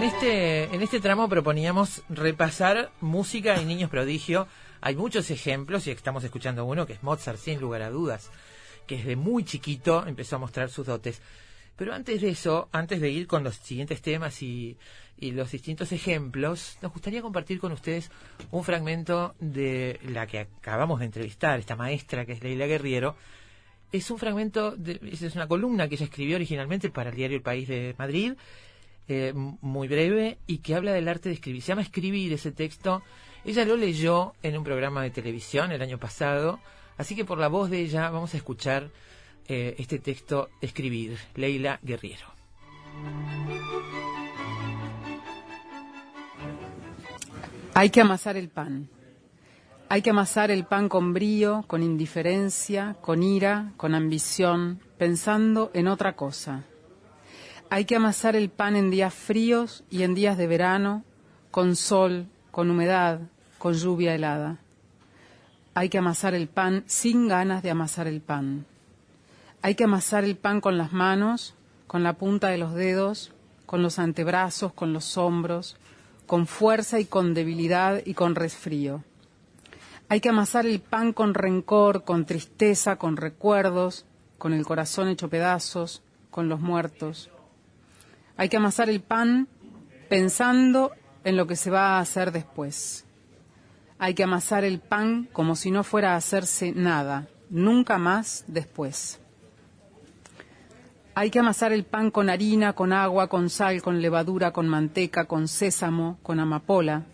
En este, en este tramo proponíamos repasar música y niños prodigio. Hay muchos ejemplos y estamos escuchando uno que es Mozart, sin lugar a dudas, que desde muy chiquito empezó a mostrar sus dotes. Pero antes de eso, antes de ir con los siguientes temas y, y los distintos ejemplos, nos gustaría compartir con ustedes un fragmento de la que acabamos de entrevistar, esta maestra que es Leila Guerriero. Es un fragmento, de, es una columna que ella escribió originalmente para el diario El País de Madrid eh, muy breve y que habla del arte de escribir. Se llama Escribir ese texto. Ella lo leyó en un programa de televisión el año pasado, así que por la voz de ella vamos a escuchar eh, este texto Escribir, Leila Guerriero. Hay que amasar el pan. Hay que amasar el pan con brío, con indiferencia, con ira, con ambición, pensando en otra cosa. Hay que amasar el pan en días fríos y en días de verano, con sol, con humedad, con lluvia helada. Hay que amasar el pan sin ganas de amasar el pan. Hay que amasar el pan con las manos, con la punta de los dedos, con los antebrazos, con los hombros, con fuerza y con debilidad y con resfrío. Hay que amasar el pan con rencor, con tristeza, con recuerdos, con el corazón hecho pedazos, con los muertos. Hay que amasar el pan pensando en lo que se va a hacer después. Hay que amasar el pan como si no fuera a hacerse nada, nunca más después. Hay que amasar el pan con harina, con agua, con sal, con levadura, con manteca, con sésamo, con amapola.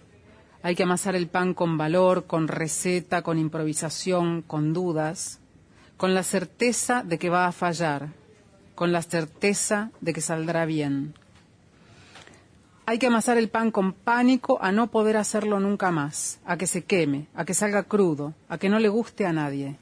Hay que amasar el pan con valor, con receta, con improvisación, con dudas, con la certeza de que va a fallar, con la certeza de que saldrá bien. Hay que amasar el pan con pánico a no poder hacerlo nunca más, a que se queme, a que salga crudo, a que no le guste a nadie.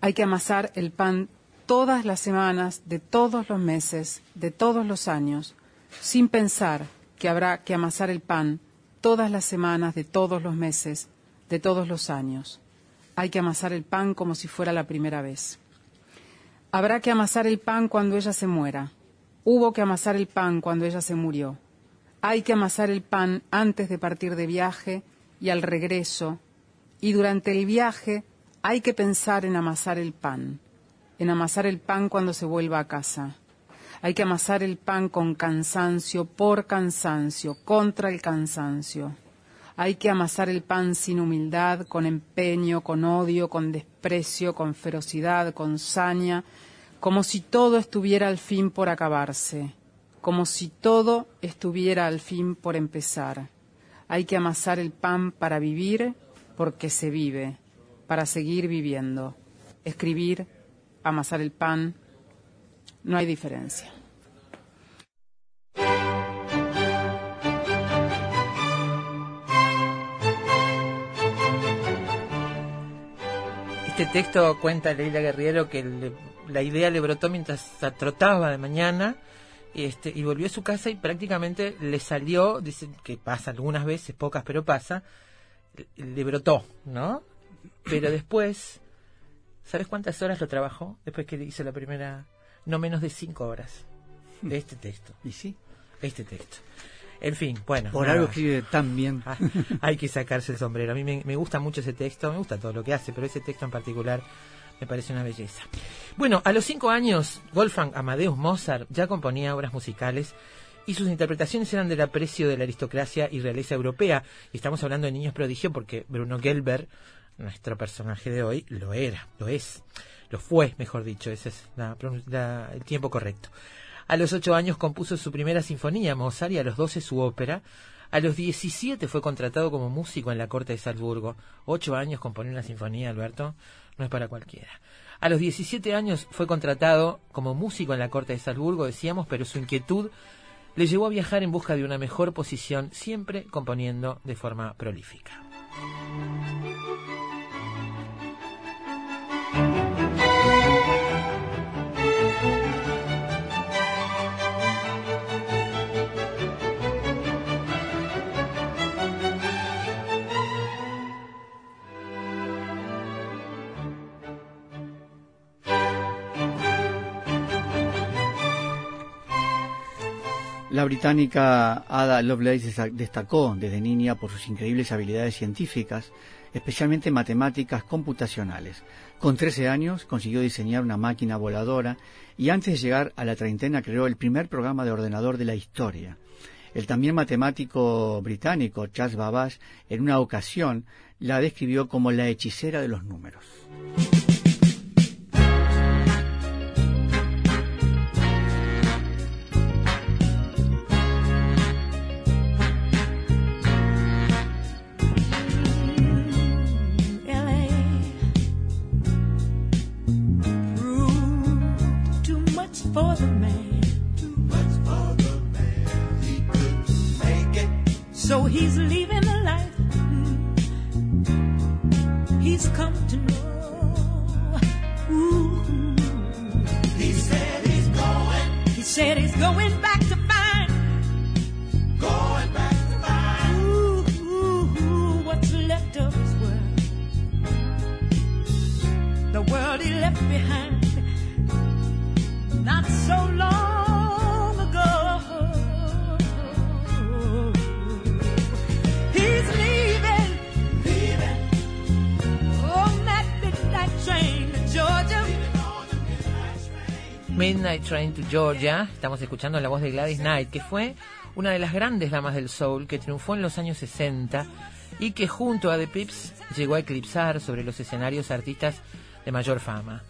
Hay que amasar el pan todas las semanas, de todos los meses, de todos los años, sin pensar que habrá que amasar el pan todas las semanas, de todos los meses, de todos los años. Hay que amasar el pan como si fuera la primera vez. Habrá que amasar el pan cuando ella se muera. Hubo que amasar el pan cuando ella se murió. Hay que amasar el pan antes de partir de viaje y al regreso. Y durante el viaje hay que pensar en amasar el pan, en amasar el pan cuando se vuelva a casa. Hay que amasar el pan con cansancio, por cansancio, contra el cansancio. Hay que amasar el pan sin humildad, con empeño, con odio, con desprecio, con ferocidad, con saña, como si todo estuviera al fin por acabarse, como si todo estuviera al fin por empezar. Hay que amasar el pan para vivir porque se vive, para seguir viviendo. Escribir, amasar el pan, no hay diferencia. Este texto cuenta Leila Guerriero que le- la idea le brotó mientras trotaba de mañana este, y volvió a su casa y prácticamente le salió, dice que pasa algunas veces, pocas, pero pasa, le brotó, ¿no? Pero después, ¿sabes cuántas horas lo trabajó? Después que hizo la primera, no menos de cinco horas de este texto, Y sí, este texto. En fin, bueno. por nada. algo escribe tan bien. Ah, hay que sacarse el sombrero. A mí me, me gusta mucho ese texto, me gusta todo lo que hace, pero ese texto en particular me parece una belleza. Bueno, a los cinco años, Wolfgang Amadeus Mozart ya componía obras musicales y sus interpretaciones eran del aprecio de la aristocracia y realeza europea. Y estamos hablando de niños prodigio porque Bruno Gelber, nuestro personaje de hoy, lo era, lo es, lo fue, mejor dicho, ese es la la- el tiempo correcto. A los ocho años compuso su primera sinfonía Mozart y a los doce su ópera. A los 17 fue contratado como músico en la corte de Salzburgo. Ocho años componer una sinfonía, Alberto, no es para cualquiera. A los 17 años fue contratado como músico en la corte de Salzburgo, decíamos, pero su inquietud le llevó a viajar en busca de una mejor posición, siempre componiendo de forma prolífica. La británica Ada Lovelace destacó desde niña por sus increíbles habilidades científicas, especialmente matemáticas computacionales. Con 13 años consiguió diseñar una máquina voladora y antes de llegar a la treintena creó el primer programa de ordenador de la historia. El también matemático británico Charles Babbage en una ocasión la describió como la hechicera de los números. he's leaving. To Georgia. Estamos escuchando la voz de Gladys Knight, que fue una de las grandes damas del soul que triunfó en los años 60 y que junto a The Pips llegó a eclipsar sobre los escenarios artistas de mayor fama.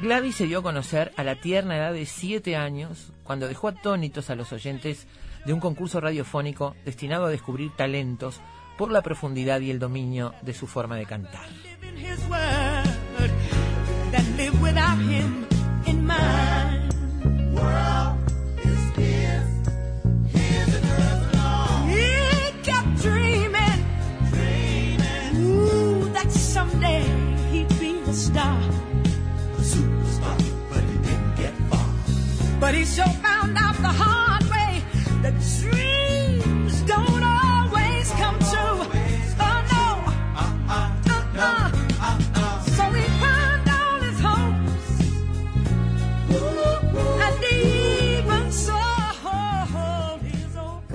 Gladys se dio a conocer a la tierna edad de 7 años cuando dejó atónitos a los oyentes de un concurso radiofónico destinado a descubrir talentos por la profundidad y el dominio de su forma de cantar. But he sure found out the hard way that dreams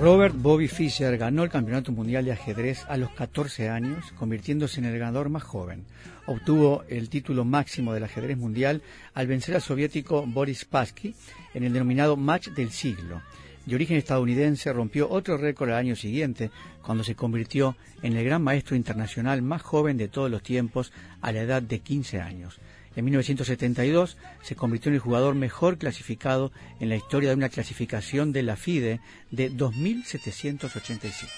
Robert Bobby Fischer ganó el Campeonato Mundial de Ajedrez a los 14 años, convirtiéndose en el ganador más joven. Obtuvo el título máximo del ajedrez mundial al vencer al soviético Boris Spassky en el denominado Match del Siglo. De origen estadounidense, rompió otro récord al año siguiente, cuando se convirtió en el gran maestro internacional más joven de todos los tiempos a la edad de 15 años. En 1972 se convirtió en el jugador mejor clasificado en la historia de una clasificación de la FIDE de 2785.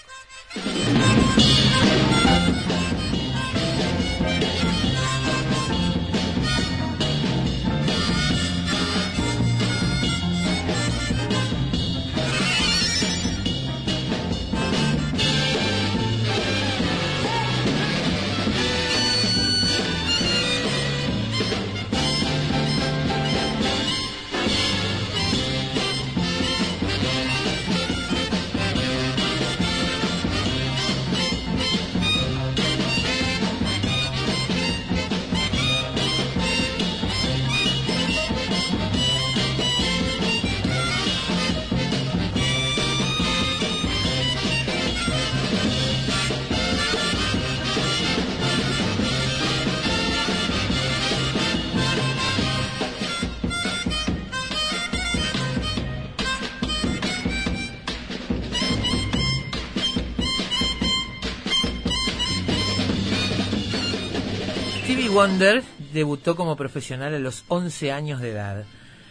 Wonder debutó como profesional a los 11 años de edad.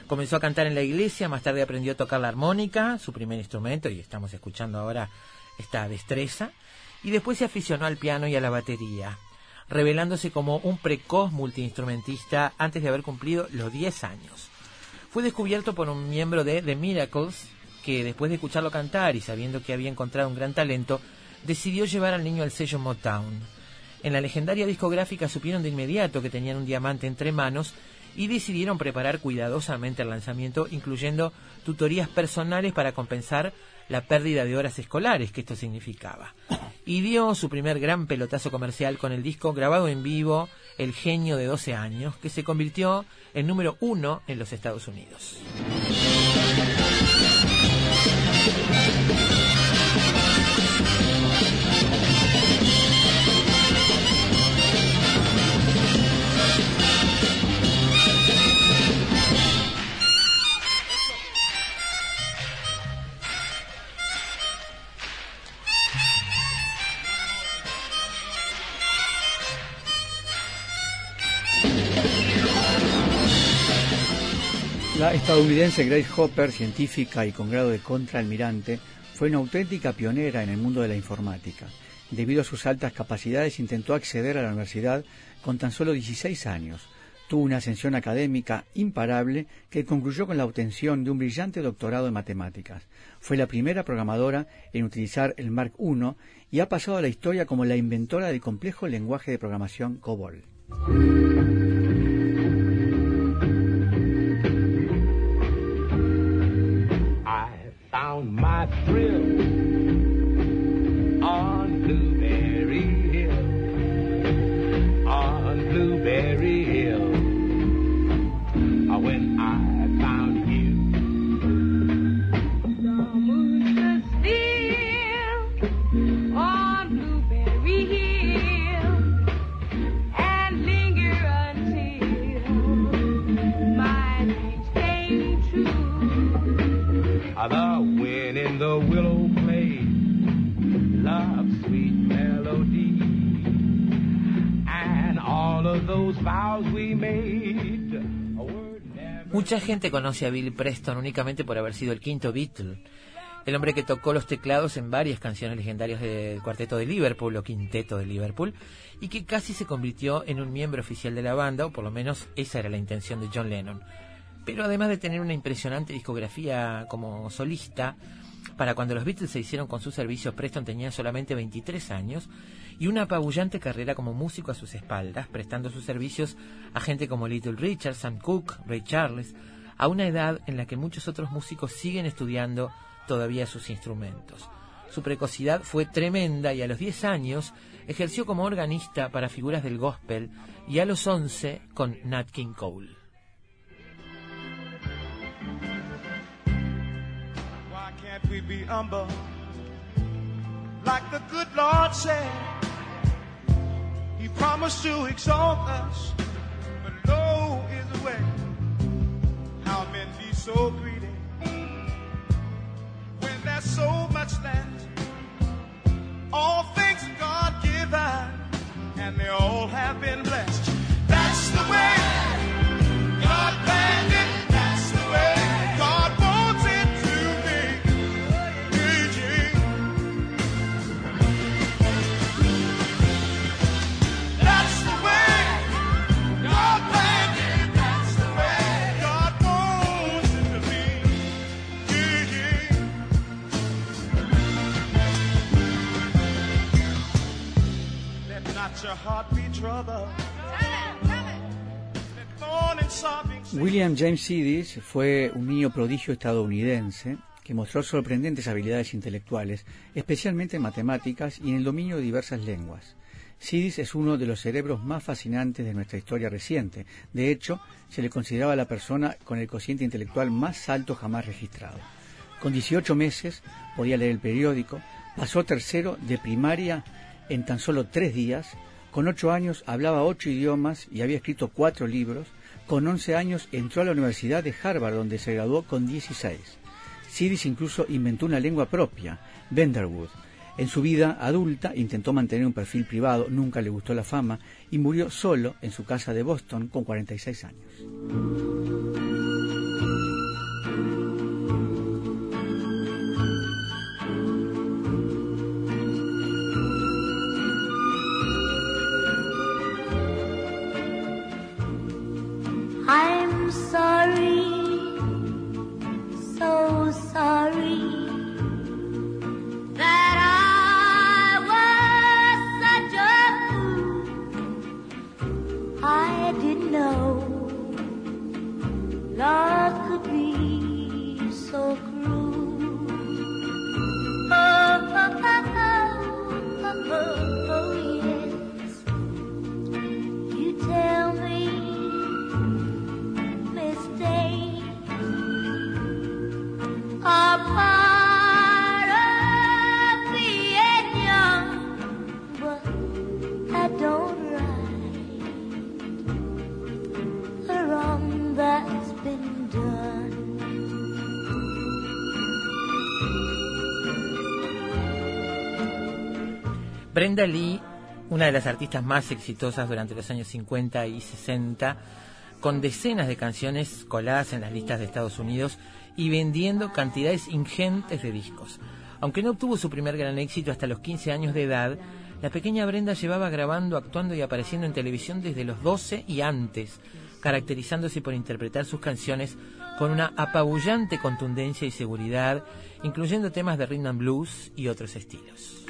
Comenzó a cantar en la iglesia, más tarde aprendió a tocar la armónica, su primer instrumento, y estamos escuchando ahora esta destreza, y después se aficionó al piano y a la batería, revelándose como un precoz multiinstrumentista antes de haber cumplido los 10 años. Fue descubierto por un miembro de The Miracles, que después de escucharlo cantar y sabiendo que había encontrado un gran talento, decidió llevar al niño al sello Motown. En la legendaria discográfica supieron de inmediato que tenían un diamante entre manos y decidieron preparar cuidadosamente el lanzamiento, incluyendo tutorías personales para compensar la pérdida de horas escolares que esto significaba. Y dio su primer gran pelotazo comercial con el disco grabado en vivo, El genio de 12 años, que se convirtió en número uno en los Estados Unidos. La estadounidense Grace Hopper, científica y con grado de contraalmirante, fue una auténtica pionera en el mundo de la informática. Debido a sus altas capacidades, intentó acceder a la universidad con tan solo 16 años. Tuvo una ascensión académica imparable que concluyó con la obtención de un brillante doctorado en matemáticas. Fue la primera programadora en utilizar el Mark I y ha pasado a la historia como la inventora del complejo lenguaje de programación COBOL. Found my thrill Mucha gente conoce a Bill Preston únicamente por haber sido el quinto Beatle, el hombre que tocó los teclados en varias canciones legendarias del cuarteto de Liverpool o quinteto de Liverpool y que casi se convirtió en un miembro oficial de la banda, o por lo menos esa era la intención de John Lennon. Pero además de tener una impresionante discografía como solista, para cuando los Beatles se hicieron con sus servicios, Preston tenía solamente 23 años y una apabullante carrera como músico a sus espaldas, prestando sus servicios a gente como Little Richard, Sam Cooke, Ray Charles, a una edad en la que muchos otros músicos siguen estudiando todavía sus instrumentos. Su precocidad fue tremenda y a los 10 años ejerció como organista para figuras del gospel y a los 11 con Nat King Cole. Why can't we be humble? Like the good Lord said, He promised to exalt us, but low is the way. How men be so greedy when there's so much left. All things God given, and they all have been blessed. William James Sidis fue un niño prodigio estadounidense que mostró sorprendentes habilidades intelectuales, especialmente en matemáticas y en el dominio de diversas lenguas. Sidis es uno de los cerebros más fascinantes de nuestra historia reciente. De hecho, se le consideraba la persona con el cociente intelectual más alto jamás registrado. Con 18 meses podía leer el periódico, pasó tercero de primaria en tan solo tres días, con ocho años hablaba ocho idiomas y había escrito cuatro libros, con 11 años entró a la Universidad de Harvard donde se graduó con 16. Sidis incluso inventó una lengua propia, Benderwood. En su vida adulta intentó mantener un perfil privado, nunca le gustó la fama y murió solo en su casa de Boston con 46 años. Love. Brenda Lee, una de las artistas más exitosas durante los años 50 y 60, con decenas de canciones coladas en las listas de Estados Unidos y vendiendo cantidades ingentes de discos. Aunque no obtuvo su primer gran éxito hasta los 15 años de edad, la pequeña Brenda llevaba grabando, actuando y apareciendo en televisión desde los 12 y antes, caracterizándose por interpretar sus canciones con una apabullante contundencia y seguridad, incluyendo temas de rhythm and blues y otros estilos.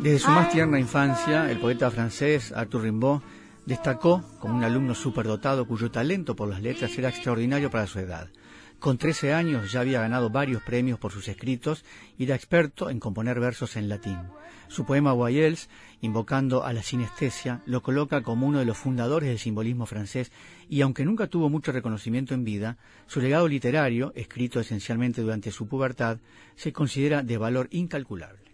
Desde su más tierna infancia, el poeta francés Arthur Rimbaud destacó como un alumno superdotado cuyo talento por las letras era extraordinario para su edad. Con 13 años ya había ganado varios premios por sus escritos y era experto en componer versos en latín. Su poema Voyelles, invocando a la sinestesia, lo coloca como uno de los fundadores del simbolismo francés y aunque nunca tuvo mucho reconocimiento en vida, su legado literario, escrito esencialmente durante su pubertad, se considera de valor incalculable.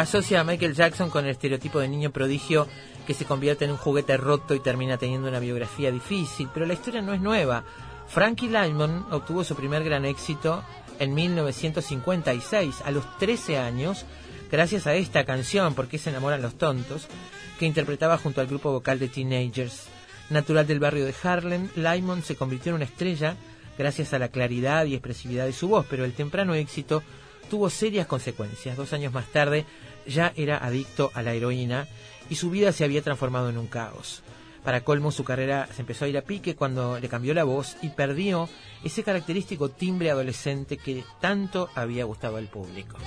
Asocia a Michael Jackson con el estereotipo de niño prodigio que se convierte en un juguete roto y termina teniendo una biografía difícil, pero la historia no es nueva. Frankie Lymon obtuvo su primer gran éxito en 1956, a los 13 años, gracias a esta canción, ¿Por qué se enamoran los tontos?, que interpretaba junto al grupo vocal de Teenagers. Natural del barrio de Harlem, Lymon se convirtió en una estrella gracias a la claridad y expresividad de su voz, pero el temprano éxito tuvo serias consecuencias. Dos años más tarde ya era adicto a la heroína y su vida se había transformado en un caos. Para colmo, su carrera se empezó a ir a pique cuando le cambió la voz y perdió ese característico timbre adolescente que tanto había gustado al público.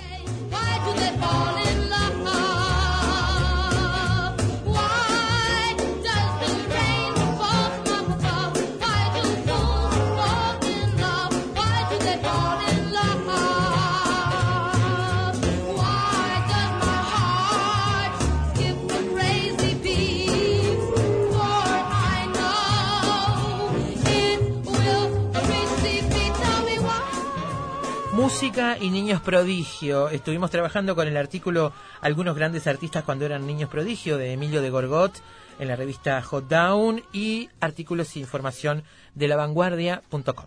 Música y niños prodigio. Estuvimos trabajando con el artículo Algunos grandes artistas cuando eran niños prodigio de Emilio de Gorgot en la revista Hot Down y artículos e información de lavanguardia.com.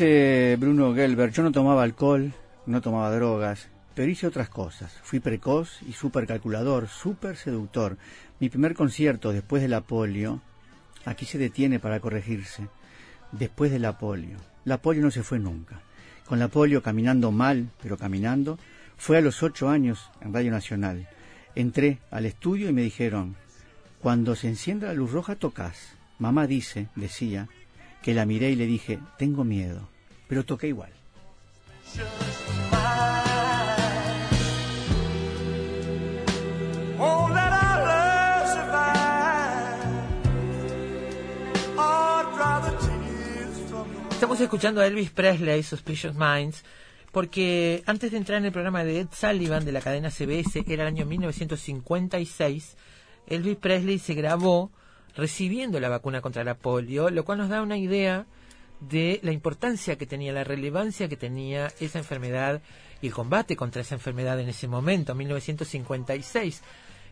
Dice Bruno Gelber, yo no tomaba alcohol, no tomaba drogas, pero hice otras cosas. Fui precoz y súper calculador, súper seductor. Mi primer concierto después de la polio, aquí se detiene para corregirse, después de la polio. La polio no se fue nunca. Con la polio caminando mal, pero caminando, fue a los ocho años en Radio Nacional. Entré al estudio y me dijeron, cuando se encienda la luz roja tocas. Mamá dice, decía, que la miré y le dije, tengo miedo, pero toqué igual. Estamos escuchando a Elvis Presley, Suspicious Minds, porque antes de entrar en el programa de Ed Sullivan de la cadena CBS, era el año 1956, Elvis Presley se grabó recibiendo la vacuna contra la polio, lo cual nos da una idea de la importancia que tenía, la relevancia que tenía esa enfermedad y el combate contra esa enfermedad en ese momento, 1956.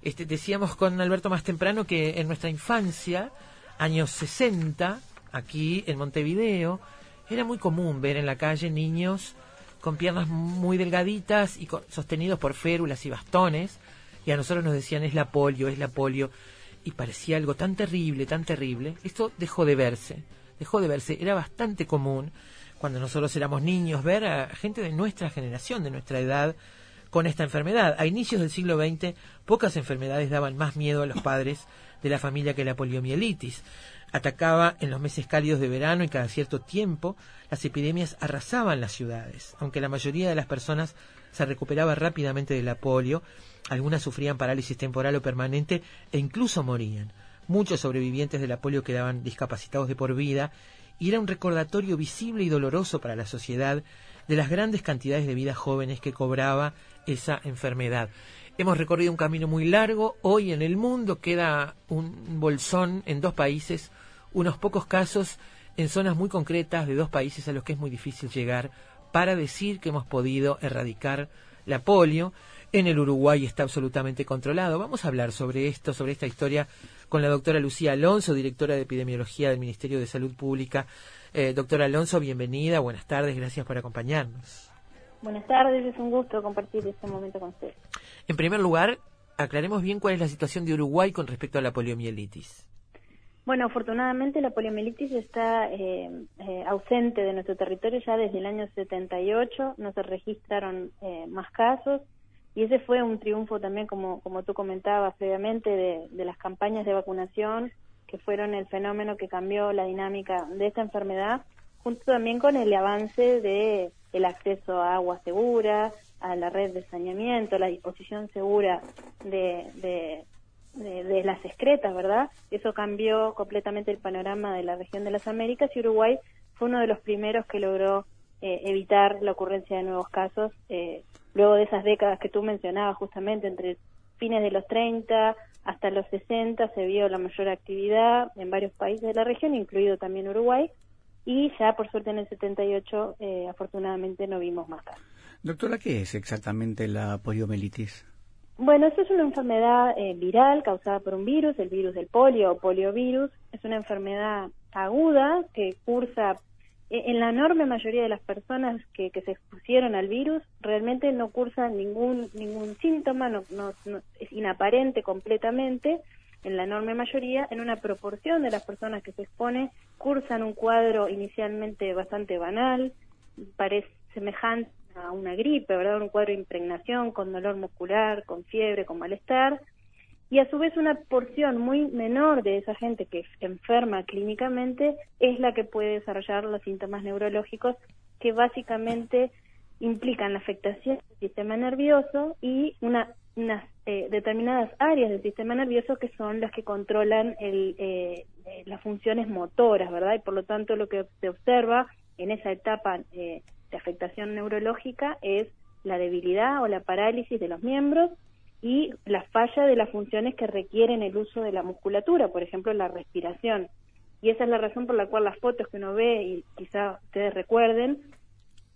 Este, decíamos con Alberto más temprano que en nuestra infancia, años 60, aquí en Montevideo, era muy común ver en la calle niños con piernas muy delgaditas y con- sostenidos por férulas y bastones, y a nosotros nos decían es la polio, es la polio, y parecía algo tan terrible, tan terrible. Esto dejó de verse, dejó de verse. Era bastante común cuando nosotros éramos niños ver a gente de nuestra generación, de nuestra edad, con esta enfermedad. A inicios del siglo XX, pocas enfermedades daban más miedo a los padres de la familia que la poliomielitis. Atacaba en los meses cálidos de verano y cada cierto tiempo las epidemias arrasaban las ciudades. Aunque la mayoría de las personas se recuperaba rápidamente de la polio, algunas sufrían parálisis temporal o permanente e incluso morían. Muchos sobrevivientes de la polio quedaban discapacitados de por vida y era un recordatorio visible y doloroso para la sociedad de las grandes cantidades de vidas jóvenes que cobraba esa enfermedad. Hemos recorrido un camino muy largo, hoy en el mundo queda un bolsón en dos países, unos pocos casos en zonas muy concretas de dos países a los que es muy difícil llegar para decir que hemos podido erradicar la polio. En el Uruguay está absolutamente controlado. Vamos a hablar sobre esto, sobre esta historia, con la doctora Lucía Alonso, directora de Epidemiología del Ministerio de Salud Pública. Eh, doctora Alonso, bienvenida, buenas tardes, gracias por acompañarnos. Buenas tardes, es un gusto compartir este momento con ustedes. En primer lugar, aclaremos bien cuál es la situación de Uruguay con respecto a la poliomielitis. Bueno, afortunadamente la poliomielitis está eh, eh, ausente de nuestro territorio ya desde el año 78, no se registraron eh, más casos. Y ese fue un triunfo también, como, como tú comentabas previamente, de, de las campañas de vacunación que fueron el fenómeno que cambió la dinámica de esta enfermedad, junto también con el avance de el acceso a agua segura, a la red de saneamiento, la disposición segura de, de, de, las excretas, ¿verdad? Eso cambió completamente el panorama de la región de las Américas y Uruguay fue uno de los primeros que logró eh, evitar la ocurrencia de nuevos casos eh, luego de esas décadas que tú mencionabas justamente entre fines de los 30 hasta los 60 se vio la mayor actividad en varios países de la región, incluido también Uruguay, y ya por suerte en el 78 eh, afortunadamente no vimos más casos. Doctora, ¿qué es exactamente la poliomielitis? Bueno, esto es una enfermedad eh, viral causada por un virus, el virus del polio o poliovirus. Es una enfermedad aguda que cursa eh, en la enorme mayoría de las personas que, que se expusieron al virus, realmente no cursan ningún ningún síntoma, no, no, es inaparente completamente. En la enorme mayoría, en una proporción de las personas que se expone, cursan un cuadro inicialmente bastante banal, parece semejante a una gripe, ¿verdad? Un cuadro de impregnación con dolor muscular, con fiebre, con malestar. y a su vez una porción muy menor de esa gente que enferma clínicamente es la que puede desarrollar los síntomas neurológicos que básicamente implican la afectación del sistema nervioso y una, unas eh, determinadas áreas del sistema nervioso que son las que controlan el, eh, eh, las funciones motoras, ¿verdad? Y por lo tanto lo que se observa en esa etapa eh, de afectación neurológica es la debilidad o la parálisis de los miembros y la falla de las funciones que requieren el uso de la musculatura, por ejemplo, la respiración. Y esa es la razón por la cual las fotos que uno ve, y quizá ustedes recuerden,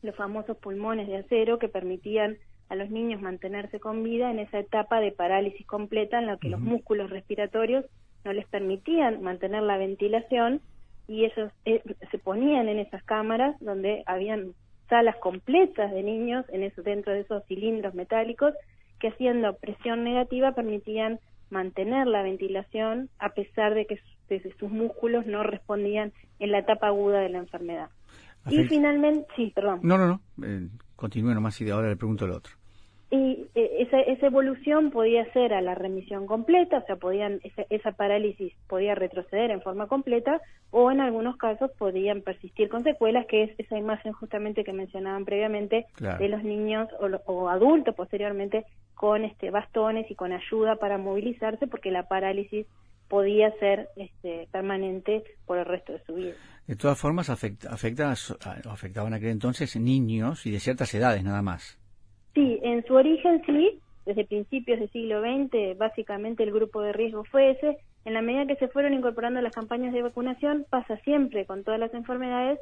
los famosos pulmones de acero que permitían a los niños mantenerse con vida en esa etapa de parálisis completa en la que los músculos respiratorios no les permitían mantener la ventilación y ellos eh, se ponían en esas cámaras donde habían salas completas de niños en eso, dentro de esos cilindros metálicos que haciendo presión negativa permitían mantener la ventilación a pesar de que sus, sus músculos no respondían en la etapa aguda de la enfermedad. Y finalmente, sí, perdón. No, no, no. Eh, continúe nomás y de ahora le pregunto el otro. Y eh, esa, esa evolución podía ser a la remisión completa, o sea, podían esa, esa parálisis podía retroceder en forma completa, o en algunos casos podían persistir con secuelas, que es esa imagen justamente que mencionaban previamente Claro. de los niños o, o adultos posteriormente con este bastones y con ayuda para movilizarse, porque la parálisis podía ser este, permanente por el resto de su vida. De todas formas, afecta, afecta, a- afectaban aquel entonces niños y de ciertas edades nada más. Sí, en su origen sí, desde principios del siglo XX, básicamente el grupo de riesgo fue ese. En la medida que se fueron incorporando las campañas de vacunación, pasa siempre con todas las enfermedades,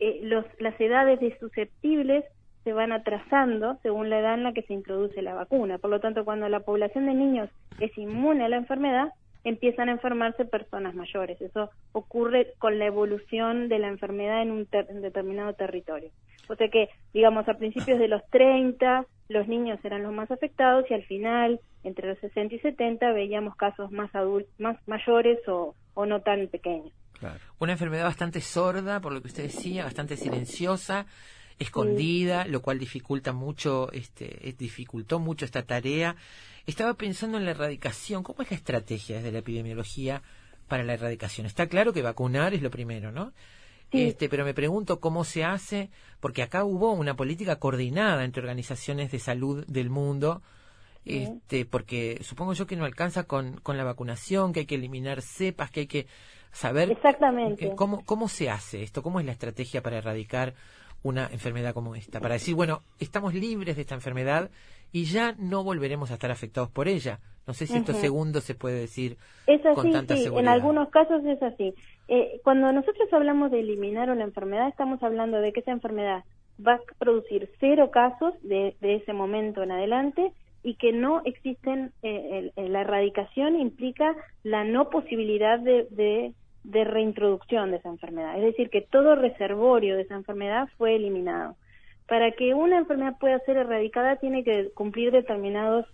eh, los, las edades de susceptibles se van atrasando según la edad en la que se introduce la vacuna. Por lo tanto, cuando la población de niños es inmune a la enfermedad, empiezan a enfermarse personas mayores. Eso ocurre con la evolución de la enfermedad en un ter- en determinado territorio. O sea que, digamos, a principios de los 30, los niños eran los más afectados y al final, entre los 60 y 70, veíamos casos más adultos, más mayores o, o no tan pequeños. Claro. Una enfermedad bastante sorda, por lo que usted decía, bastante silenciosa, escondida, lo cual dificulta mucho, este, dificultó mucho esta tarea. Estaba pensando en la erradicación. ¿Cómo es la estrategia desde la epidemiología para la erradicación? Está claro que vacunar es lo primero, ¿no? Sí. Este, pero me pregunto cómo se hace, porque acá hubo una política coordinada entre organizaciones de salud del mundo, este, porque supongo yo que no alcanza con, con la vacunación, que hay que eliminar cepas, que hay que saber Exactamente. eh, ¿Cómo, ¿Cómo se hace esto? ¿Cómo es la estrategia para erradicar una enfermedad como esta? Para decir, bueno, estamos libres de esta enfermedad y ya no volveremos a estar afectados por ella. No sé si esto segundo se puede decir Es con tanta sí, en seguridad. algunos casos es así. Eh, cuando nosotros hablamos de eliminar una enfermedad, estamos hablando de que esa enfermedad va a producir cero casos de, de ese momento en adelante y que no existen, eh, el- el- la erradicación implica la no posibilidad de, de reintroducción de esa enfermedad. Es decir, que todo reservorio de esa enfermedad fue eliminado. Para que una enfermedad pueda ser erradicada tiene que cumplir determinados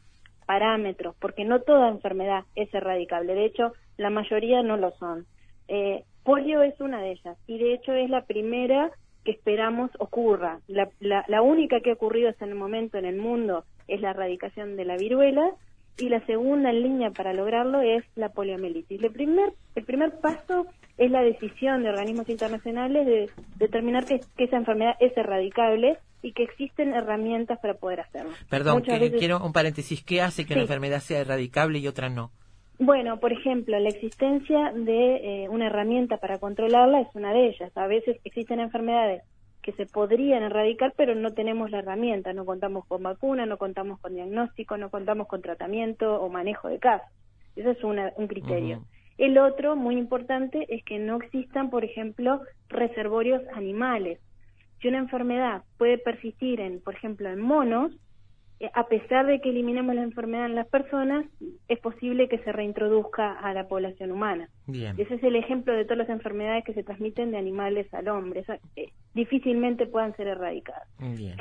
parámetros, porque no toda enfermedad es erradicable. De hecho, la mayoría no lo son. Eh, polio es una de ellas y de hecho es la primera que esperamos ocurra. La, la, la única que ha ocurrido hasta el momento en el mundo es la erradicación de la viruela y la segunda en línea para lograrlo es la poliomielitis. El primer, el primer paso es la decisión de organismos internacionales de determinar que, que esa enfermedad es erradicable y que existen herramientas para poder hacerlo. Perdón, Muchas que- veces- quiero un paréntesis. ¿Qué hace que una enfermedad sea erradicable y otra no? Bueno, por ejemplo, la existencia de eh, una herramienta para controlarla es una de ellas. A veces existen enfermedades que se podrían erradicar, pero no tenemos la herramienta, no contamos con vacuna, no contamos con diagnóstico, no contamos con tratamiento o manejo de casos. Ese es una- un criterio. El otro, muy importante, es que no existan, por ejemplo, reservorios animales. Si una enfermedad puede persistir, en, por ejemplo, en monos, a pesar de que eliminemos la enfermedad en las personas, es posible que se reintroduzca a la población humana. Bien. Ese es el ejemplo de todas las enfermedades que se transmiten de animales al hombre. Esa- eh, difícilmente puedan ser erradicadas. Bien.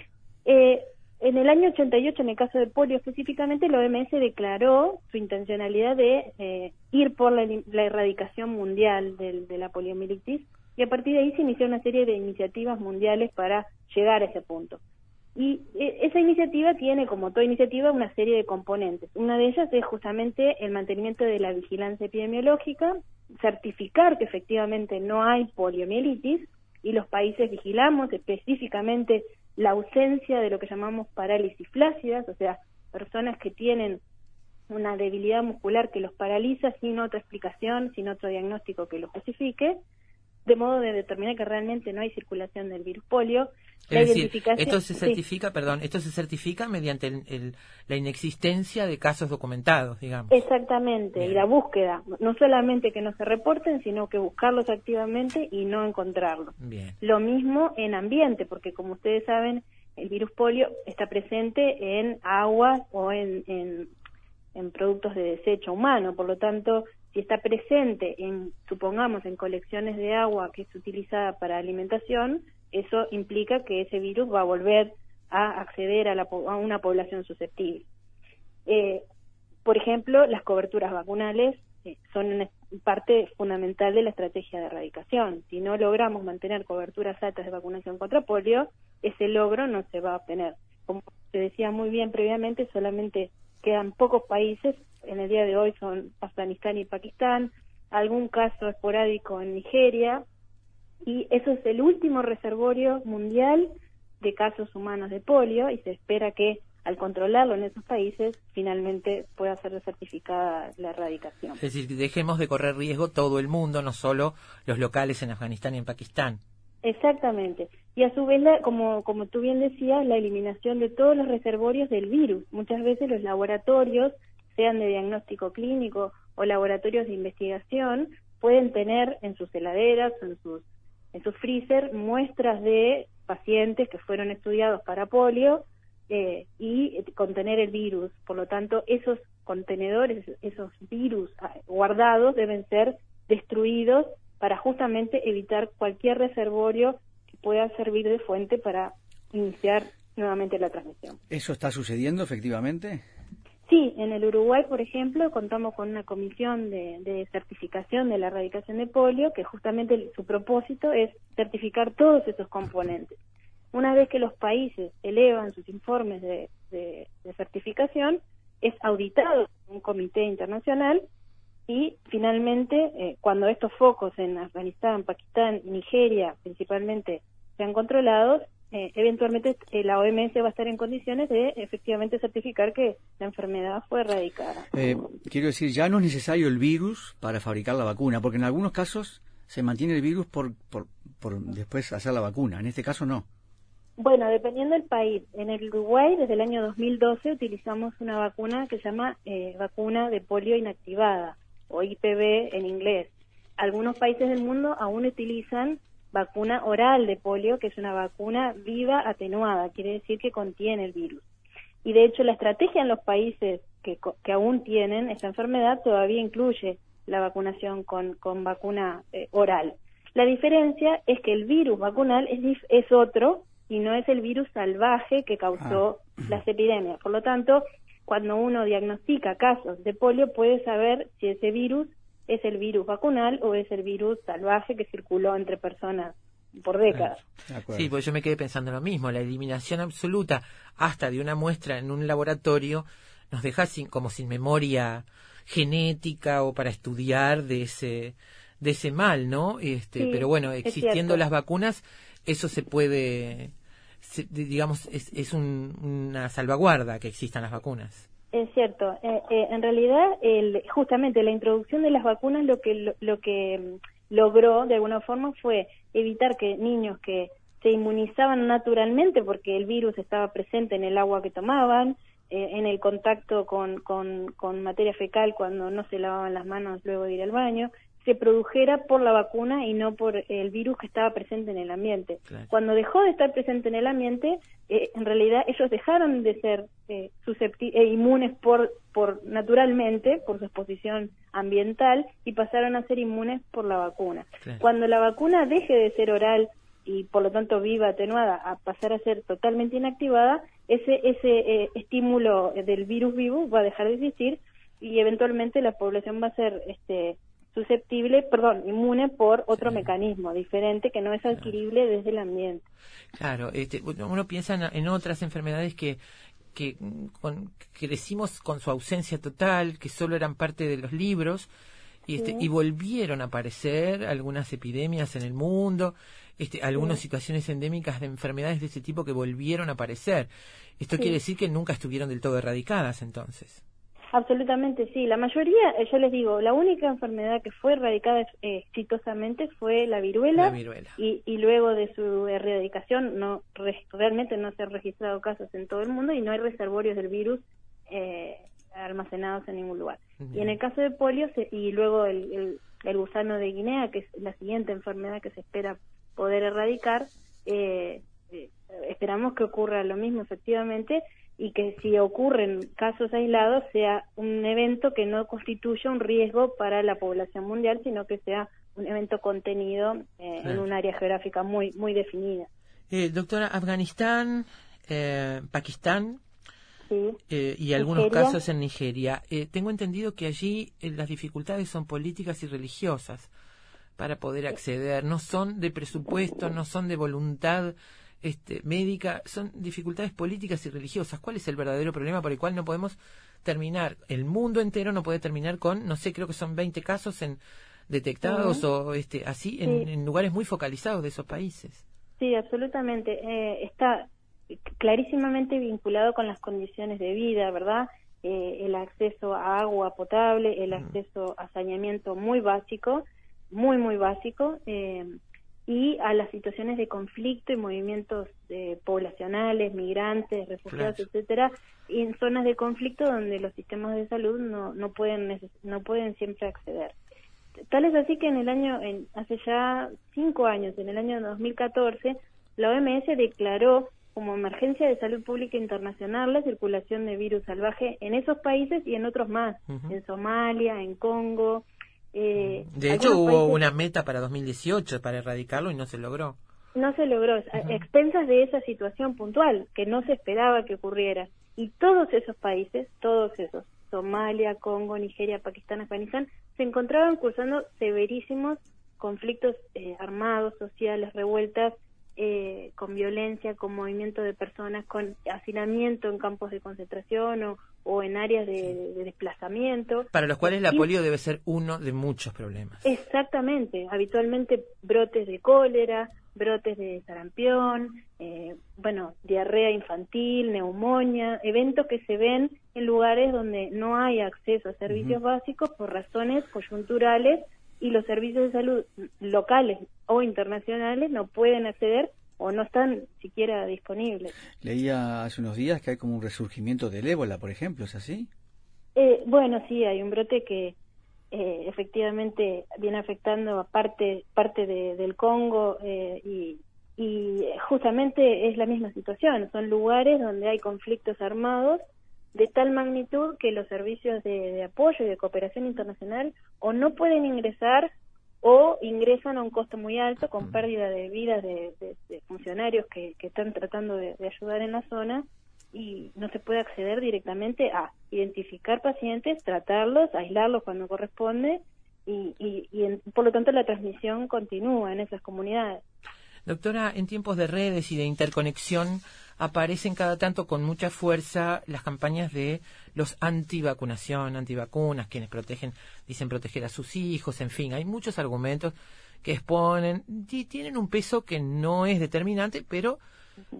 Eh, en el año 88, en el caso de polio específicamente, la OMS declaró su intencionalidad de eh, ir por la, la erradicación mundial del- de la poliomielitis y a partir de ahí se inició una serie de iniciativas mundiales para llegar a ese punto. Y eh, esa iniciativa tiene, como toda iniciativa, una serie de componentes. Una de ellas es justamente el mantenimiento de la vigilancia epidemiológica, certificar que efectivamente no hay poliomielitis y los países vigilamos específicamente la ausencia de lo que llamamos parálisis flácidas, o sea, personas que tienen una debilidad muscular que los paraliza sin otra explicación, sin otro diagnóstico que lo justifique, de modo de determinar que realmente no hay circulación del virus polio. La Es decir, identificación- esto se sí. certifica, perdón, esto se certifica mediante el- el- la inexistencia de casos documentados, digamos. Exactamente, y la búsqueda, no solamente que no se reporten, sino que buscarlos activamente y no encontrarlos. Bien. Lo mismo en ambiente, porque como ustedes saben, el virus polio está presente en aguas o en, en, en productos de desecho humano, por lo tanto, si está presente en, supongamos, en colecciones de agua que es utilizada para alimentación, eso implica que ese virus va a volver a acceder a, la a una población susceptible. Eh, por ejemplo, las coberturas vacunales eh, son parte fundamental de la estrategia de erradicación. Si no logramos mantener coberturas altas de vacunación contra polio, ese logro no se va a obtener. Como se decía muy bien previamente, solamente quedan pocos países, en el día de hoy son Afganistán y Pakistán, algún caso esporádico en Nigeria, y eso es el último reservorio mundial de casos humanos de polio y se espera que al controlarlo en esos países finalmente pueda ser certificada la erradicación. Es decir, que dejemos de correr riesgo todo el mundo, no solo los locales en Afganistán y en Pakistán. Exactamente. Y a su vez, la- como, como tú bien decías, la eliminación de todos los reservorios del virus. Muchas veces los laboratorios, sean de diagnóstico clínico o laboratorios de investigación, pueden tener en sus heladeras en sus, en sus freezer muestras de pacientes que fueron estudiados para polio eh, y contener el virus. Por lo tanto, esos contenedores, esos virus ah, guardados deben ser destruidos para justamente evitar cualquier reservorio que pueda servir de fuente para iniciar nuevamente la transmisión. ¿Eso está sucediendo efectivamente? Sí, en el Uruguay, por ejemplo, contamos con una comisión de, de certificación de la erradicación de polio, que justamente su propósito es certificar todos esos componentes. Una vez que los países elevan sus informes de, certificación, es auditado un comité internacional y finalmente, eh, cuando estos focos en Afganistán, Pakistán Nigeria principalmente sean controlados, eh, eventualmente eh, la OMS va a estar en condiciones de efectivamente certificar que la enfermedad fue erradicada. Eh, quiero decir, ya no es necesario el virus para fabricar la vacuna, porque en algunos casos se mantiene el virus por, por, por después hacer la vacuna. En este caso no. Bueno, dependiendo del país. En el Uruguay, desde el año 2012, utilizamos una vacuna que se llama eh, vacuna de polio inactivada, o IPV en inglés. Algunos países del mundo aún utilizan vacuna oral de polio, que es una vacuna viva atenuada, quiere decir que contiene el virus. Y de hecho, la estrategia en los países que, que aún tienen esta enfermedad todavía incluye la vacunación con, con vacuna eh, oral. La diferencia es que el virus vacunal es, es otro y no es el virus salvaje que causó las epidemias. Por lo tanto, cuando uno diagnostica casos de polio, puede saber si ese virus es el virus vacunal o es el virus salvaje que circuló entre personas por décadas. Sí, pues yo me quedé pensando lo mismo. La eliminación absoluta hasta de una muestra en un laboratorio nos deja sin, como sin memoria genética o para estudiar de ese de ese mal, ¿no? Este, Sí, pero bueno, existiendo las vacunas, eso se puede, se- digamos, es, es un- una salvaguarda que existan las vacunas. Es cierto. Eh, eh, en realidad, el, justamente la introducción de las vacunas lo que lo, lo que mm, logró de alguna forma fue evitar que niños que se inmunizaban naturalmente porque el virus estaba presente en el agua que tomaban, eh, en el contacto con, con, con materia fecal cuando no se lavaban las manos luego de ir al baño, se produjera por la vacuna y no por el virus que estaba presente en el ambiente. Claro. Cuando dejó de estar presente en el ambiente, eh, en realidad ellos dejaron de ser eh, eh, inmunes por, por naturalmente por su exposición ambiental y pasaron a ser inmunes por la vacuna. Claro. Cuando la vacuna deje de ser oral y por lo tanto viva, atenuada, a pasar a ser totalmente inactivada, ese, ese eh, estímulo del virus vivo va a dejar de existir y eventualmente la población va a ser este, susceptible, perdón, inmune por otro mecanismo diferente que no es adquirible desde el ambiente. Claro, este, uno uno piensa en, en otras enfermedades que que con- crecimos con su ausencia total, que solo eran parte de los libros y este Sí. y volvieron a aparecer algunas epidemias en el mundo, este algunas situaciones endémicas de enfermedades de ese tipo que volvieron a aparecer. Esto quiere decir que nunca estuvieron del todo erradicadas entonces. Absolutamente sí. La mayoría, eh, yo les digo, la única enfermedad que fue erradicada eh, exitosamente fue la viruela. La viruela. Y, y luego de su erradicación, no re- realmente no se han registrado casos en todo el mundo y no hay reservorios del virus eh, almacenados en ningún lugar. Y en el caso de polio, se- y luego el, el, el gusano de Guinea, que es la siguiente enfermedad que se espera poder erradicar, eh, eh, esperamos que ocurra lo mismo efectivamente y que si ocurren casos aislados sea un evento que no constituya un riesgo para la población mundial, sino que sea un evento contenido eh, en un área geográfica muy muy definida. Eh, doctora, Afganistán, eh, Pakistán Sí. eh, y algunos Nigeria. casos en Nigeria. Eh, tengo entendido que allí las dificultades son políticas y religiosas para poder acceder. No son de presupuesto, no son de voluntad este, médica, son dificultades políticas y religiosas. ¿Cuál es el verdadero problema por el cual no podemos terminar? El mundo entero no puede terminar con, no sé, creo que son 20 casos en detectados o este, así en, Sí. en lugares muy focalizados de esos países. Sí, absolutamente. Eh, está clarísimamente vinculado con las condiciones de vida, ¿verdad? Eh, el acceso a agua potable, el acceso a saneamiento muy básico, muy, muy básico, eh, y a las situaciones de conflicto y movimientos eh, poblacionales, migrantes, refugiados, Claro. etcétera, y en zonas de conflicto donde los sistemas de salud no, no pueden no pueden siempre acceder. Tal es así que en el año, en, hace ya cinco años, en el año 2014, la OMS declaró como emergencia de salud pública internacional la circulación de virus salvaje en esos países y en otros más, en Somalia, en Congo. Eh, De hecho, hubo países- una meta para 2018 para erradicarlo y no se logró. no se logró, a a expensas de esa situación puntual que no se esperaba que ocurriera. Y todos esos países, todos esos, Somalia, Congo, Nigeria, Pakistán, Afganistán, se encontraban cursando severísimos conflictos eh, armados, sociales, revueltas, eh, con violencia, con movimiento de personas, con hacinamiento en campos de concentración o, o en áreas de, de desplazamiento. Para los cuales la Y- polio debe ser uno de muchos problemas. Exactamente, habitualmente brotes de cólera, brotes de sarampión, eh, bueno, diarrea infantil, neumonía, eventos que se ven en lugares donde no hay acceso a servicios básicos por razones coyunturales y los servicios de salud locales o internacionales no pueden acceder o no están siquiera disponibles. Leía hace unos días que hay como un resurgimiento del ébola, por ejemplo, ¿es así? Eh, bueno, sí, hay un brote que eh, efectivamente viene afectando a parte, parte de- del Congo eh, y, y justamente es la misma situación. Son lugares donde hay conflictos armados de tal magnitud que los servicios de, de apoyo y de cooperación internacional o no pueden ingresar o ingresan a un costo muy alto con pérdida de vidas de, de- de funcionarios que, que están tratando de, de ayudar en la zona y no se puede acceder directamente a identificar pacientes, tratarlos, aislarlos cuando corresponde y, y, y en- por lo tanto la transmisión continúa en esas comunidades. Doctora, en tiempos de redes y de interconexión aparecen cada tanto con mucha fuerza las campañas de los antivacunación, antivacunas, quienes protegen, dicen proteger a sus hijos, en fin, hay muchos argumentos que exponen, y tienen un peso que no es determinante, pero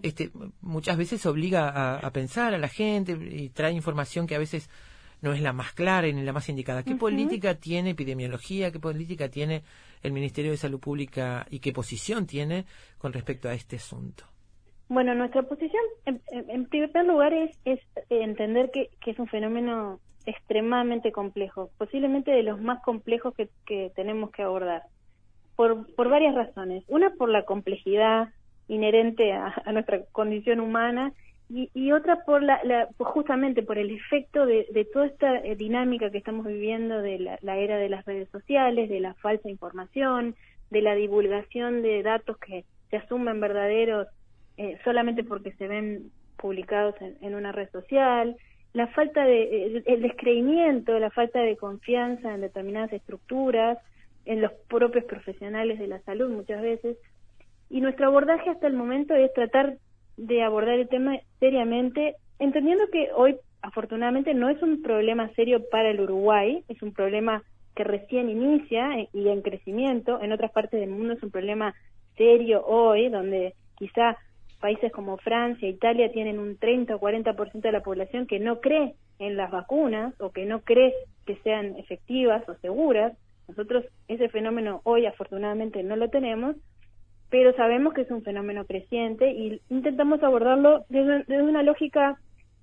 este, muchas veces obliga a, a pensar a la gente y trae información que a veces no es la más clara ni la más indicada. ¿Qué política tiene epidemiología? ¿Qué política tiene el Ministerio de Salud Pública y qué posición tiene con respecto a este asunto? Bueno, nuestra posición, en, en- primer lugar, es, es entender que, que es un fenómeno extremadamente complejo, posiblemente de los más complejos que, que tenemos que abordar, por, por varias razones. Una, por la complejidad inherente a, nuestra condición humana y, y otra por la, la- justamente por el efecto de, de toda esta eh, dinámica que estamos viviendo de la era de las redes sociales, de la falsa información, de la divulgación de datos que se asumen verdaderos eh, solamente porque se ven publicados en, una red social la falta de, el, descreimiento, la falta de confianza en determinadas estructuras, en los propios profesionales de la salud muchas veces. Y nuestro abordaje hasta el momento es tratar de abordar el tema seriamente, entendiendo que hoy afortunadamente no es un problema serio para el Uruguay, es un problema que recién inicia y en crecimiento. En otras partes del mundo es un problema serio hoy, donde quizá países como Francia, Italia tienen un 30 o 40% de la población que no cree en las vacunas o que no cree que sean efectivas o seguras. Nosotros ese fenómeno hoy afortunadamente no lo tenemos, pero sabemos que es un fenómeno creciente y intentamos abordarlo desde, desde una lógica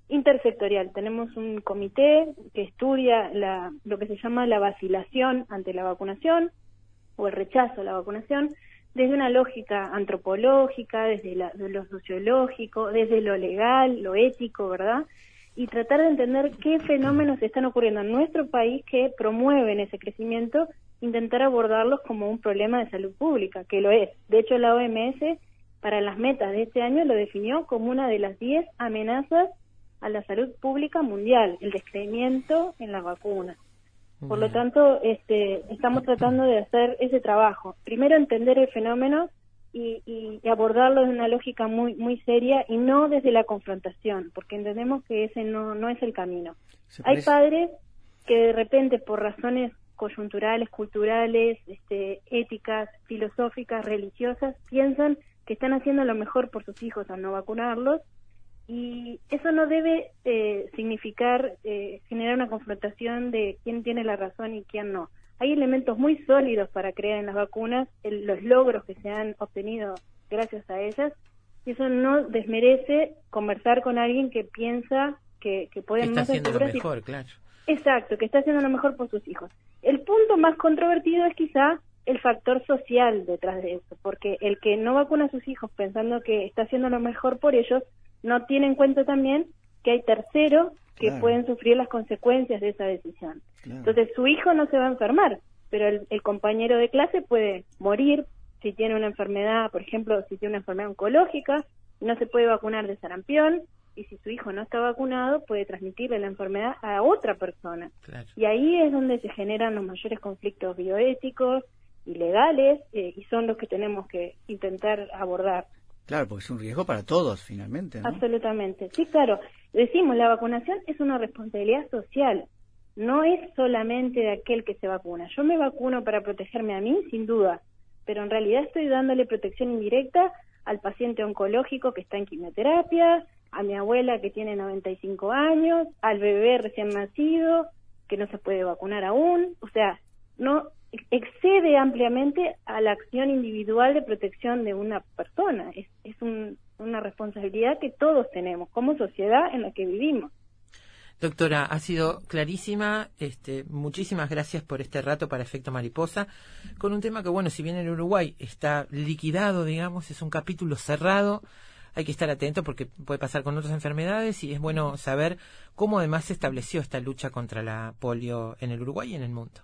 intersectorial. Tenemos un comité que estudia la, lo que se llama la vacilación ante la vacunación o el rechazo a la vacunación desde una lógica antropológica, desde, la, de lo sociológico, desde lo legal, lo ético, ¿verdad? Y tratar de entender qué fenómenos están ocurriendo en nuestro país que promueven ese crecimiento, intentar abordarlos como un problema de salud pública, que lo es. De hecho, la OMS, para las metas de este año, lo definió como una de las 10 amenazas a la salud pública mundial, el descreimiento en las vacunas. Por lo tanto, este, estamos tratando de hacer ese trabajo. Primero, entender el fenómeno y, y- y abordarlo de una lógica muy muy seria y no desde la confrontación, porque entendemos que ese no, no es el camino. Hay padres que de repente, por razones coyunturales, culturales, este, éticas, filosóficas, religiosas, piensan que están haciendo lo mejor por sus hijos al no vacunarlos y eso no debe eh, significar eh, generar una confrontación de quién tiene la razón y quién no. Hay elementos muy sólidos para creer en las vacunas, el- los logros que se han obtenido gracias a ellas, y eso no desmerece conversar con alguien que piensa que, que pueden Está haciendo lo y- mejor, claro. Exacto, que está haciendo lo mejor por sus hijos. El punto más controvertido es quizá el factor social detrás de eso, porque el que no vacuna a sus hijos pensando que está haciendo lo mejor por ellos, no tiene en cuenta también que hay terceros que Claro. pueden sufrir las consecuencias de esa decisión. Claro. Entonces su hijo no se va a enfermar, pero el, el compañero de clase puede morir si tiene una enfermedad, por ejemplo, si tiene una enfermedad oncológica, no se puede vacunar de sarampión, y si su hijo no está vacunado, puede transmitirle la enfermedad a otra persona. Claro. Y ahí es donde se generan los mayores conflictos bioéticos y legales, eh, y son los que tenemos que intentar abordar. Claro, porque es un riesgo para todos, finalmente. Absolutamente. Sí, claro. Decimos, la vacunación es una responsabilidad social. No es solamente de aquel que se vacuna. Yo me vacuno para protegerme a mí, sin duda, pero en realidad estoy dándole protección indirecta al paciente oncológico que está en quimioterapia, a mi abuela que tiene 95 años, al bebé recién nacido que no se puede vacunar aún. O sea, no excede ampliamente a la acción individual de protección de una persona. Es, es un- una responsabilidad que todos tenemos como sociedad en la que vivimos. Doctora, ha sido clarísima. Este, muchísimas gracias por este rato para Efecto Mariposa, con un tema que, bueno, si bien en Uruguay está liquidado, digamos, es un capítulo cerrado, hay que estar atento porque puede pasar con otras enfermedades y es bueno saber cómo además se estableció esta lucha contra la polio en el Uruguay y en el mundo.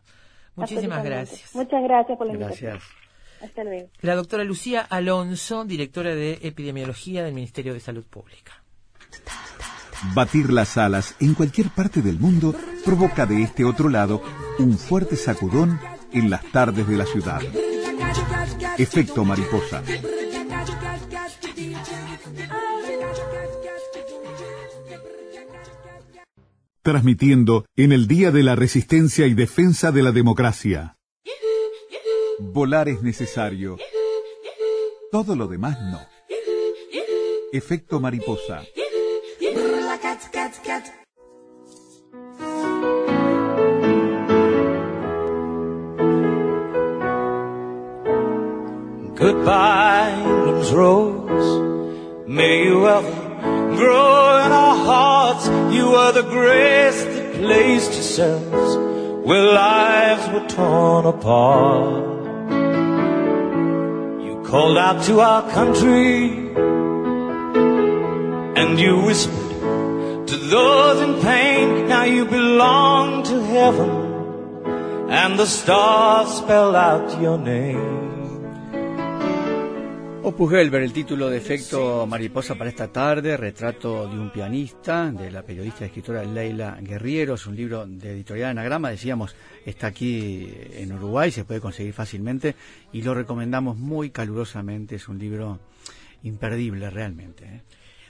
Muchísimas gracias. Muchas gracias por la invitación. Gracias. Hasta luego. La doctora Lucía Alonso, directora de Epidemiología del Ministerio de Salud Pública. Batir las alas en cualquier parte del mundo provoca de este otro lado un fuerte sacudón en las tardes de la ciudad. Efecto mariposa. Transmitiendo en el Día de la Resistencia y Defensa de la Democracia. Volar es necesario. Todo lo demás no. Efecto mariposa. Goodbye, rose. May you ever grow in our hearts. You are the grace that placed yourselves where lives were torn apart. You called out to our country and you whispered to those in pain. Now you belong to heaven and the stars spell out your name. Opus Gelber, el título de efecto Mariposa para esta tarde, retrato de un pianista, de la periodista y escritora Leila Guerriero, es un libro de editorial Anagrama, decíamos, está aquí en Uruguay, se puede conseguir fácilmente y lo recomendamos muy calurosamente, es un libro imperdible realmente. ¿eh?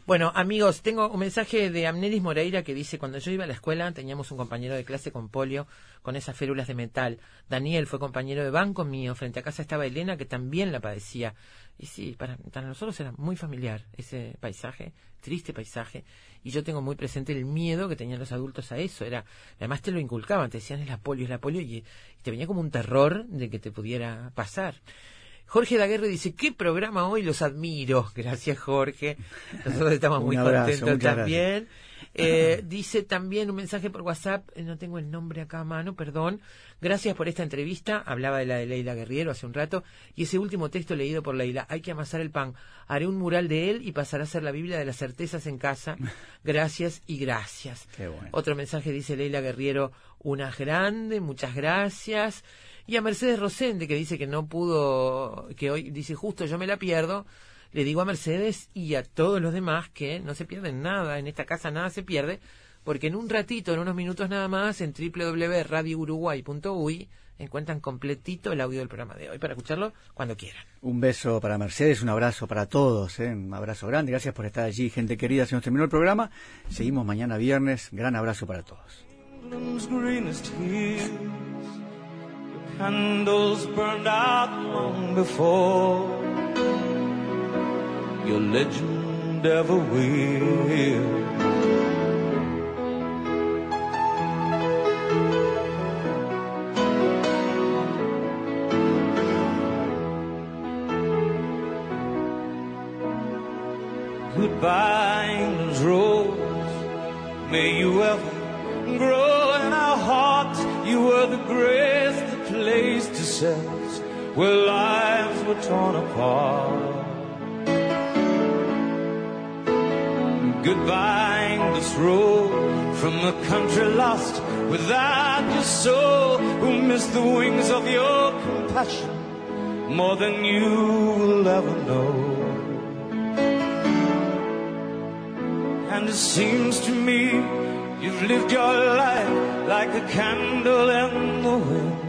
Bueno, amigos, tengo un mensaje de Amneris Moreira que dice, cuando yo iba a la escuela teníamos un compañero de clase con polio, con esas férulas de metal. Daniel fue compañero de banco mío, frente a casa estaba Elena que también la padecía. Y sí, para, para nosotros era muy familiar ese paisaje, triste paisaje, y yo tengo muy presente el miedo que tenían los adultos a eso. Era, además te lo inculcaban, te decían es la polio, es la polio, y te venía como un terror de que te pudiera pasar. Jorge Daguerre dice, ¿qué programa hoy? Los admiro. Gracias, Jorge. Nosotros estamos muy abrazo, contentos también. Eh, dice también un mensaje por WhatsApp, eh, no tengo el nombre acá a mano, perdón. Gracias por esta entrevista. Hablaba de la de Leila Guerriero hace un rato. Y ese último texto leído por Leila, hay que amasar el pan. Haré un mural de él y pasará a ser la Biblia de las certezas en casa. Gracias y gracias. Qué bueno. Otro mensaje dice Leila Guerriero, una grande, muchas gracias. Y a Mercedes Rosende, que dice que no pudo, que hoy dice justo yo me la pierdo, le digo a Mercedes y a todos los demás que no se pierden nada, en esta casa nada se pierde, porque en un ratito, en unos minutos nada más, en www.radiouruguay.uy encuentran completito el audio del programa de hoy para escucharlo cuando quieran. Un beso para Mercedes, un abrazo para todos, ¿eh? un abrazo grande, gracias por estar allí, gente querida, se nos terminó el programa, seguimos mañana viernes, gran abrazo para todos. Candles burned out long before your legend ever will. Goodbye, England's rose. May you ever grow in our hearts. You were the grace that placed ourselves where lives were torn apart. Goodbye, this road from a country lost without your soul, who missed the wings of your compassion more than you will ever know. And it seems to me you've lived your life like a candle in the wind,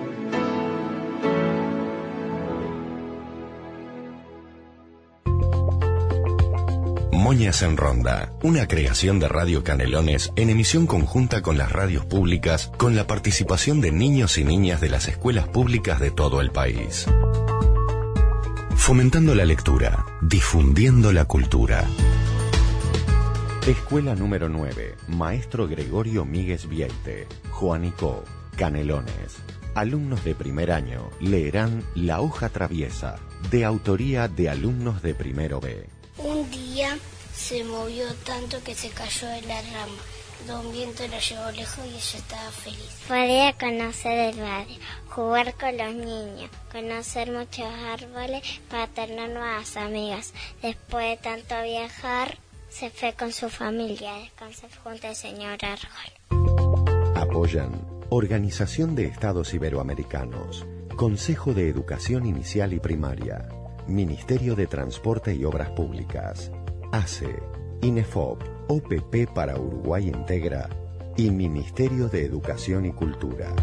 Moñas en Ronda, una creación de Radio Canelones en emisión conjunta con las radios públicas con la participación de niños y niñas de las escuelas públicas de todo el país. Fomentando la lectura, difundiendo la cultura. Escuela número 9, Maestro Gregorio Míguez Vieite, Juanico, Canelones. Alumnos de primer año leerán La hoja traviesa, de autoría de alumnos de primero B. Un día se movió tanto que se cayó de la rama. Don Viento lo llevó lejos y ella estaba feliz. Podía conocer el barrio, jugar con los niños, conocer muchos árboles para tener nuevas amigas. Después de tanto viajar, se fue con su familia a descansar junto al señor árbol. Apoyan Organización de Estados Iberoamericanos, Consejo de Educación Inicial y Primaria, Ministerio de Transporte y Obras Públicas, ACE, INEFOP, OPP para Uruguay Integra y Ministerio de Educación y Cultura.